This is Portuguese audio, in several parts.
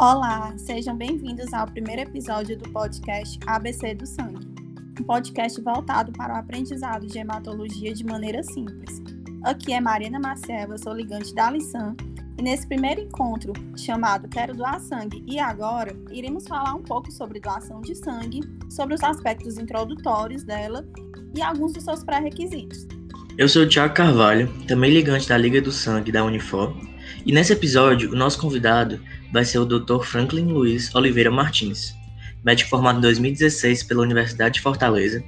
Olá, sejam bem-vindos ao primeiro episódio do podcast ABC do Sangue, um podcast voltado para o aprendizado de hematologia de maneira simples. Aqui é Mariana Marcel, eu sou ligante da Lissan, e nesse primeiro encontro, chamado Quero Doar Sangue e Agora, iremos falar um pouco sobre doação de sangue, sobre os aspectos introdutórios dela e alguns dos seus pré-requisitos. Eu sou o Thiago Carvalho, também ligante da Liga do Sangue da Unifor, e nesse episódio o nosso convidado vai ser o Dr. Franklin Luiz Oliveira Martins, médico formado em 2016 pela Universidade de Fortaleza,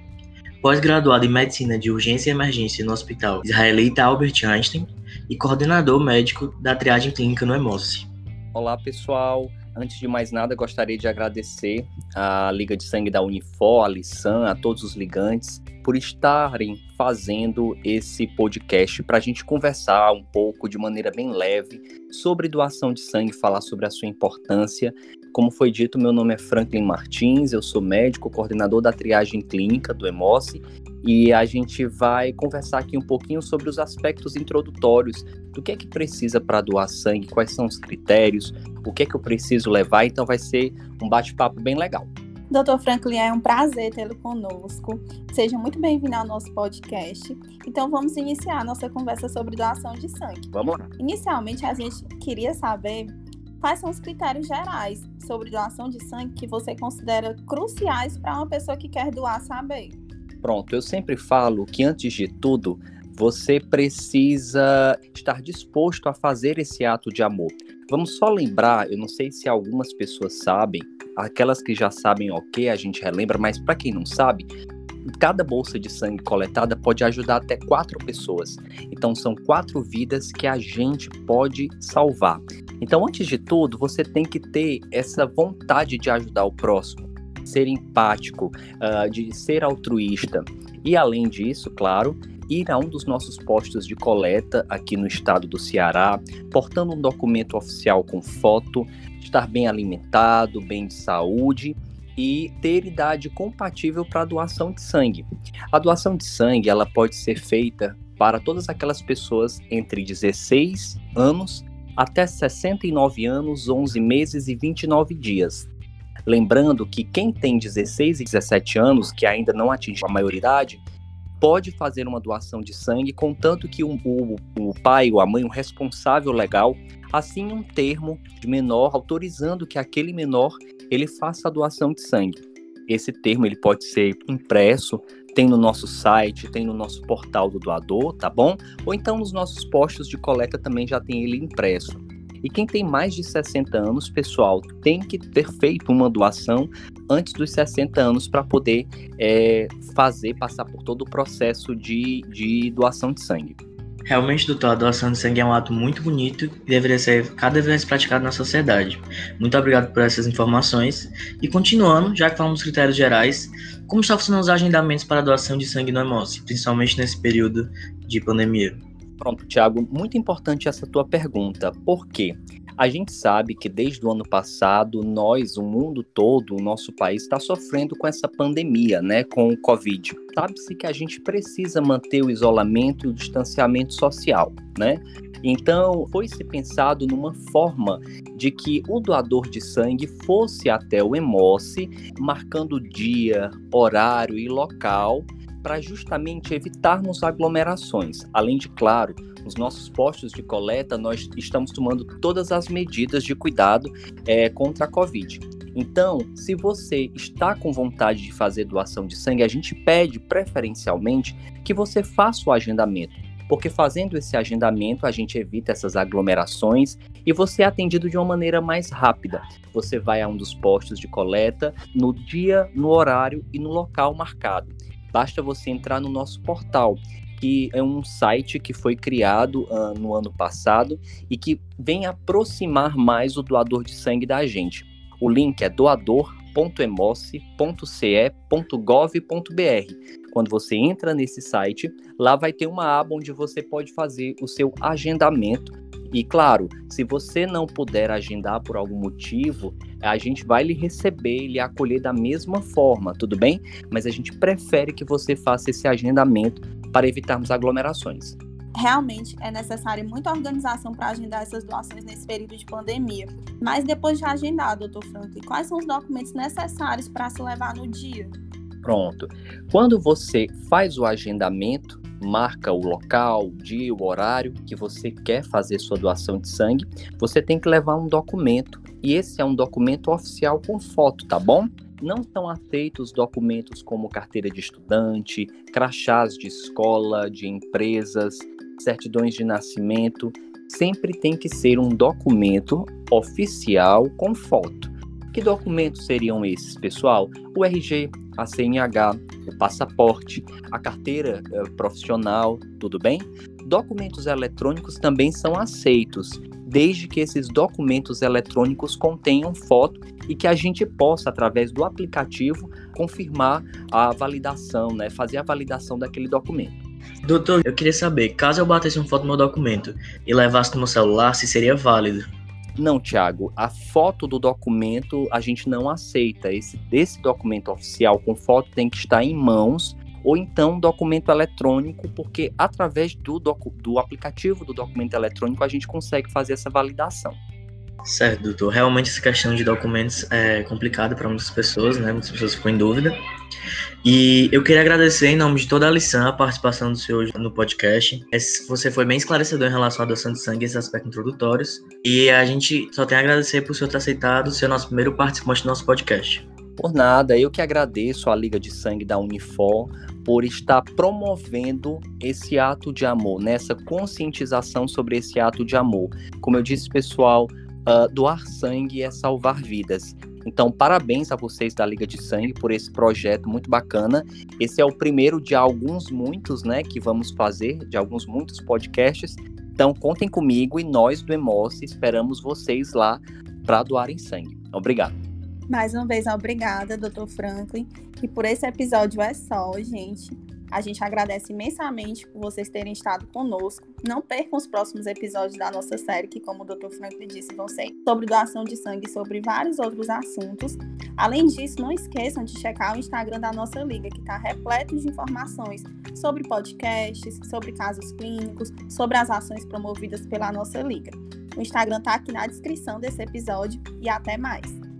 pós-graduado em Medicina de Urgência e Emergência no Hospital Israelita Albert Einstein e coordenador médico da triagem clínica no EMOSSE. Olá, pessoal. Antes de mais nada, gostaria de agradecer à Liga de Sangue da Unifor, a Lissan, a todos os ligantes, por estarem fazendo esse podcast para a gente conversar um pouco de maneira bem leve sobre doação de sangue, falar sobre a sua importância. Como foi dito, meu nome é Franklin Martins, eu sou médico, coordenador da triagem clínica do EMOSSE e a gente vai conversar aqui um pouquinho sobre os aspectos introdutórios do que é que precisa para doar sangue, quais são os critérios, o que é que eu preciso levar. Então vai ser um bate-papo bem legal. Doutor Franklin, é um prazer tê-lo conosco. Seja muito bem-vindo ao nosso podcast. Então vamos iniciar a nossa conversa sobre doação de sangue. Vamos lá. Inicialmente a gente queria saber quais são os critérios gerais sobre doação de sangue que você considera cruciais para uma pessoa que quer doar saber. Pronto, eu sempre falo que antes de tudo, você precisa estar disposto a fazer esse ato de amor. Vamos só lembrar, eu não sei se algumas pessoas sabem, aquelas que já sabem ok, a gente relembra, mas para quem não sabe, cada bolsa de sangue coletada pode ajudar até quatro pessoas. Então são quatro vidas que a gente pode salvar. Então, antes de tudo, você tem que ter essa vontade de ajudar o próximo ser empático, uh, de ser altruísta. E além disso, claro, ir a um dos nossos postos de coleta aqui no estado do Ceará, portando um documento oficial com foto, estar bem alimentado, bem de saúde e ter idade compatível para a doação de sangue. A doação de sangue ela pode ser feita para todas aquelas pessoas entre 16 anos até 69 anos, 11 meses e 29 dias, Lembrando que quem tem 16 e 17 anos, que ainda não atingiu a maioridade, pode fazer uma doação de sangue, contanto que o, o, o pai ou a mãe, o responsável legal, assine um termo de menor autorizando que aquele menor ele faça a doação de sangue. Esse termo ele pode ser impresso, tem no nosso site, tem no nosso portal do doador, tá bom? Ou então nos nossos postos de coleta também já tem ele impresso. E quem tem mais de 60 anos, pessoal, tem que ter feito uma doação antes dos 60 anos para poder é, fazer, passar por todo o processo de, de doação de sangue. Realmente, doutor, a doação de sangue é um ato muito bonito e deveria ser cada vez mais praticado na sociedade. Muito obrigado por essas informações. E continuando, já que falamos dos critérios gerais, como está funcionando os agendamentos para a doação de sangue no Hemose, principalmente nesse período de pandemia? Pronto, Tiago, muito importante essa tua pergunta. Por quê? A gente sabe que desde o ano passado, nós, o mundo todo, o nosso país está sofrendo com essa pandemia, né, com o Covid. Sabe-se que a gente precisa manter o isolamento e o distanciamento social, né? Então, foi se pensado numa forma de que o doador de sangue fosse até o Emoce, marcando dia, horário e local para justamente evitarmos aglomerações. Além de, claro, nos nossos postos de coleta, nós estamos tomando todas as medidas de cuidado é, contra a Covid. Então, se você está com vontade de fazer doação de sangue, a gente pede preferencialmente que você faça o agendamento, porque fazendo esse agendamento a gente evita essas aglomerações e você é atendido de uma maneira mais rápida. Você vai a um dos postos de coleta no dia, no horário e no local marcado. Basta você entrar no nosso portal, que é um site que foi criado uh, no ano passado e que vem aproximar mais o doador de sangue da gente. O link é doador.emoce.ce.gov.br. Quando você entra nesse site, lá vai ter uma aba onde você pode fazer o seu agendamento e claro, se você não puder agendar por algum motivo, a gente vai lhe receber e lhe acolher da mesma forma, tudo bem? Mas a gente prefere que você faça esse agendamento para evitarmos aglomerações. Realmente é necessária muita organização para agendar essas doações nesse período de pandemia. Mas depois de agendar, doutor Franklin, quais são os documentos necessários para se levar no dia? Pronto. Quando você faz o agendamento, marca o local, o dia, o horário que você quer fazer sua doação de sangue, você tem que levar um documento. E esse é um documento oficial com foto, tá bom? Não estão aceitos documentos como carteira de estudante, crachás de escola, de empresas, certidões de nascimento. Sempre tem que ser um documento oficial com foto. Que documentos seriam esses, pessoal? O RG, a CNH, passaporte, a carteira eh, profissional, tudo bem? Documentos eletrônicos também são aceitos, desde que esses documentos eletrônicos contenham foto e que a gente possa, através do aplicativo, confirmar a validação, né? fazer a validação daquele documento. Doutor, eu queria saber, caso eu batesse uma foto no meu documento e levasse no meu celular, se seria válido? Não, Tiago, a foto do documento a gente não aceita. Esse, esse documento oficial com foto tem que estar em mãos ou então documento eletrônico, porque através do, do aplicativo do documento eletrônico a gente consegue fazer essa validação. Certo, doutor. Realmente essa questão de documentos é complicada para muitas pessoas, né? Muitas pessoas ficam em dúvida. E eu queria agradecer em nome de toda a lição a participação do senhor no podcast. Você foi bem esclarecedor em relação à doação de sangue e esses aspectos introdutórios. E a gente só tem a agradecer por o senhor ter aceitado ser nosso primeiro participante do nosso podcast. Por nada, eu que agradeço à Liga de Sangue da Unifor por estar promovendo esse ato de amor, nessa conscientização sobre esse ato de amor. Como eu disse, pessoal, uh, doar sangue é salvar vidas. Então, parabéns a vocês da Liga de Sangue por esse projeto muito bacana. Esse é o primeiro de alguns muitos, né, que vamos fazer, de alguns muitos podcasts. Então, contem comigo e nós do Emoce esperamos vocês lá para doarem sangue. Obrigado. Mais uma vez, obrigada, Dr. Franklin. E por esse episódio é só, gente. A gente agradece imensamente por vocês terem estado conosco. Não percam os próximos episódios da nossa série, que, como o Dr. Franklin disse, vão ser sobre doação de sangue e sobre vários outros assuntos. Além disso, não esqueçam de checar o Instagram da nossa liga, que está repleto de informações sobre podcasts, sobre casos clínicos, sobre as ações promovidas pela nossa liga. O Instagram está aqui na descrição desse episódio e até mais!